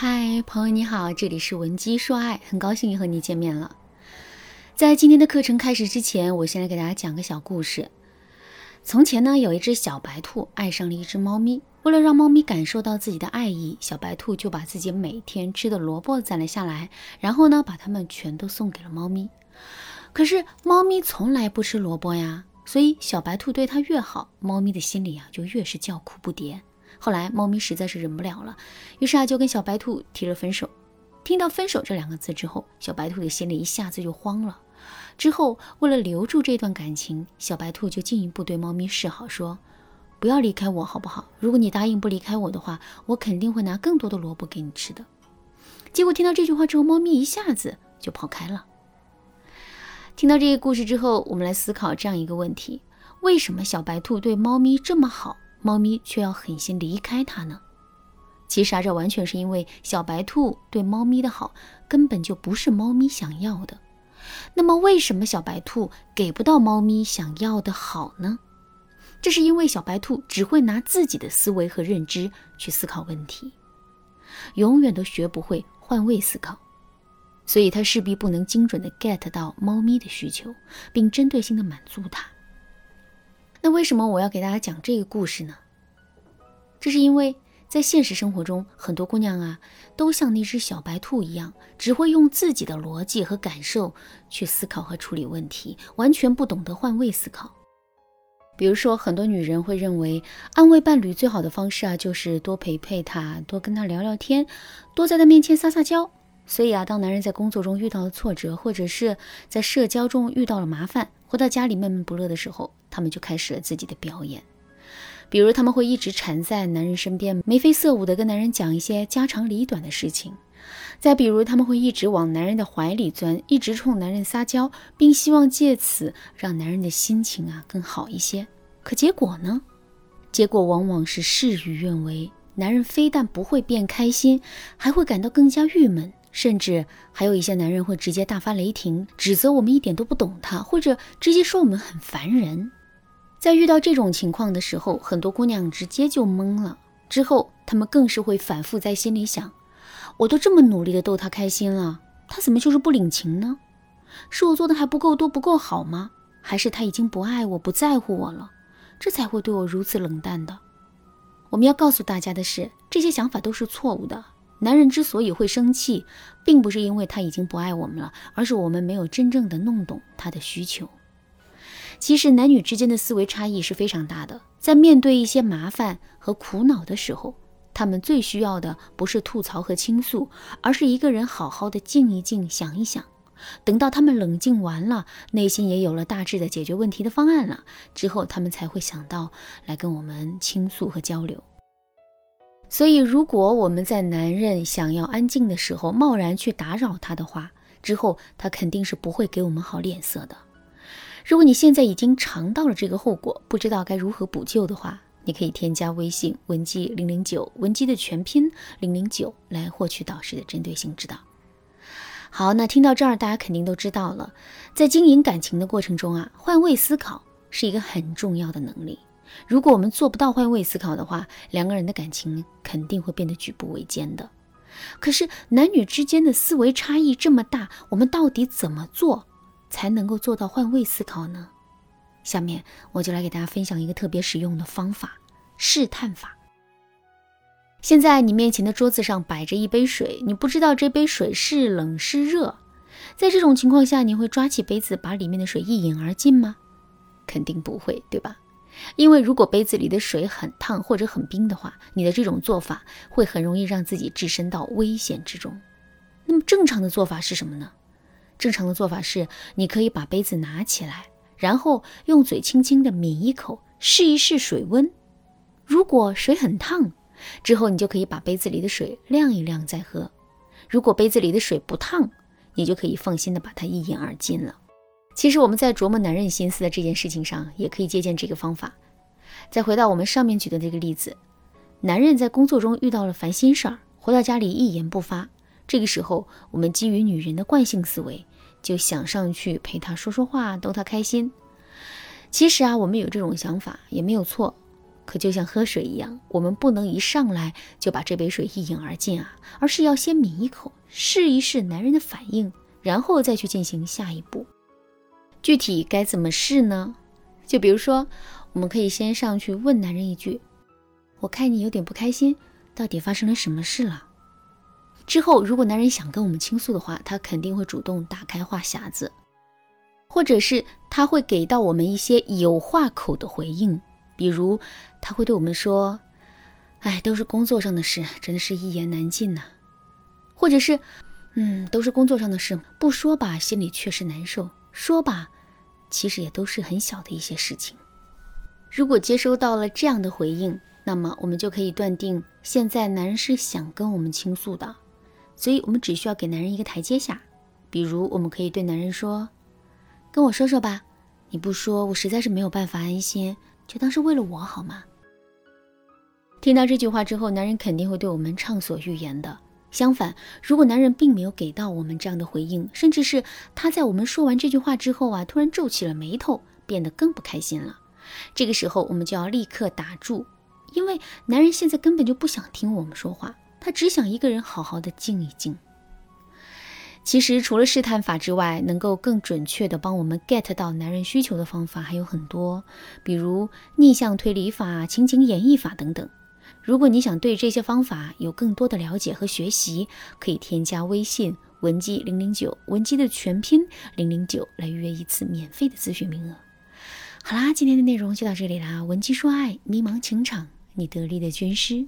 嗨，朋友你好，这里是文姬说爱，很高兴又和你见面了。在今天的课程开始之前，我先来给大家讲个小故事。从前呢，有一只小白兔爱上了一只猫咪，为了让猫咪感受到自己的爱意，小白兔就把自己每天吃的萝卜攒了下来，然后呢，把它们全都送给了猫咪。可是猫咪从来不吃萝卜呀，所以小白兔对它越好，猫咪的心里啊就越是叫苦不迭。后来，猫咪实在是忍不了了，于是啊，就跟小白兔提了分手。听到“分手”这两个字之后，小白兔的心里一下子就慌了。之后，为了留住这段感情，小白兔就进一步对猫咪示好，说：“不要离开我，好不好？如果你答应不离开我的话，我肯定会拿更多的萝卜给你吃的。”结果听到这句话之后，猫咪一下子就跑开了。听到这个故事之后，我们来思考这样一个问题：为什么小白兔对猫咪这么好？猫咪却要狠心离开它呢？其实啊，这完全是因为小白兔对猫咪的好根本就不是猫咪想要的。那么，为什么小白兔给不到猫咪想要的好呢？这是因为小白兔只会拿自己的思维和认知去思考问题，永远都学不会换位思考，所以它势必不能精准的 get 到猫咪的需求，并针对性的满足它。那为什么我要给大家讲这个故事呢？这是因为在现实生活中，很多姑娘啊，都像那只小白兔一样，只会用自己的逻辑和感受去思考和处理问题，完全不懂得换位思考。比如说，很多女人会认为，安慰伴侣最好的方式啊，就是多陪陪他，多跟他聊聊天，多在他面前撒撒娇。所以啊，当男人在工作中遇到了挫折，或者是在社交中遇到了麻烦，回到家里闷闷不乐的时候，他们就开始了自己的表演。比如，他们会一直缠在男人身边，眉飞色舞的跟男人讲一些家长里短的事情；再比如，他们会一直往男人的怀里钻，一直冲男人撒娇，并希望借此让男人的心情啊更好一些。可结果呢？结果往往是事与愿违，男人非但不会变开心，还会感到更加郁闷。甚至还有一些男人会直接大发雷霆，指责我们一点都不懂他，或者直接说我们很烦人。在遇到这种情况的时候，很多姑娘直接就懵了。之后，她们更是会反复在心里想：我都这么努力的逗他开心了，他怎么就是不领情呢？是我做的还不够多、不够好吗？还是他已经不爱我、不在乎我了，这才会对我如此冷淡的？我们要告诉大家的是，这些想法都是错误的。男人之所以会生气，并不是因为他已经不爱我们了，而是我们没有真正的弄懂他的需求。其实，男女之间的思维差异是非常大的。在面对一些麻烦和苦恼的时候，他们最需要的不是吐槽和倾诉，而是一个人好好的静一静，想一想。等到他们冷静完了，内心也有了大致的解决问题的方案了之后，他们才会想到来跟我们倾诉和交流。所以，如果我们在男人想要安静的时候贸然去打扰他的话，之后他肯定是不会给我们好脸色的。如果你现在已经尝到了这个后果，不知道该如何补救的话，你可以添加微信文姬零零九，文姬的全拼零零九，来获取导师的针对性指导。好，那听到这儿，大家肯定都知道了，在经营感情的过程中啊，换位思考是一个很重要的能力。如果我们做不到换位思考的话，两个人的感情肯定会变得举步维艰的。可是男女之间的思维差异这么大，我们到底怎么做才能够做到换位思考呢？下面我就来给大家分享一个特别实用的方法——试探法。现在你面前的桌子上摆着一杯水，你不知道这杯水是冷是热，在这种情况下，你会抓起杯子把里面的水一饮而尽吗？肯定不会，对吧？因为如果杯子里的水很烫或者很冰的话，你的这种做法会很容易让自己置身到危险之中。那么正常的做法是什么呢？正常的做法是，你可以把杯子拿起来，然后用嘴轻轻的抿一口，试一试水温。如果水很烫，之后你就可以把杯子里的水晾一晾再喝。如果杯子里的水不烫，你就可以放心的把它一饮而尽了。其实我们在琢磨男人心思的这件事情上，也可以借鉴这个方法。再回到我们上面举的这个例子，男人在工作中遇到了烦心事儿，回到家里一言不发。这个时候，我们基于女人的惯性思维，就想上去陪他说说话，逗他开心。其实啊，我们有这种想法也没有错，可就像喝水一样，我们不能一上来就把这杯水一饮而尽啊，而是要先抿一口，试一试男人的反应，然后再去进行下一步。具体该怎么试呢？就比如说，我们可以先上去问男人一句：“我看你有点不开心，到底发生了什么事了？”之后，如果男人想跟我们倾诉的话，他肯定会主动打开话匣子，或者是他会给到我们一些有话口的回应。比如，他会对我们说：“哎，都是工作上的事，真的是一言难尽呐。”或者是：“嗯，都是工作上的事，不说吧，心里确实难受；说吧，其实也都是很小的一些事情。”如果接收到了这样的回应，那么我们就可以断定，现在男人是想跟我们倾诉的，所以我们只需要给男人一个台阶下。比如，我们可以对男人说：“跟我说说吧，你不说，我实在是没有办法安心。”就当是为了我好吗？听到这句话之后，男人肯定会对我们畅所欲言的。相反，如果男人并没有给到我们这样的回应，甚至是他在我们说完这句话之后啊，突然皱起了眉头，变得更不开心了，这个时候我们就要立刻打住，因为男人现在根本就不想听我们说话，他只想一个人好好的静一静。其实，除了试探法之外，能够更准确的帮我们 get 到男人需求的方法还有很多，比如逆向推理法、情景演绎法等等。如果你想对这些方法有更多的了解和学习，可以添加微信文姬零零九，文姬的全拼零零九，来预约一次免费的咨询名额。好啦，今天的内容就到这里啦，文姬说爱，迷茫情场，你得力的军师。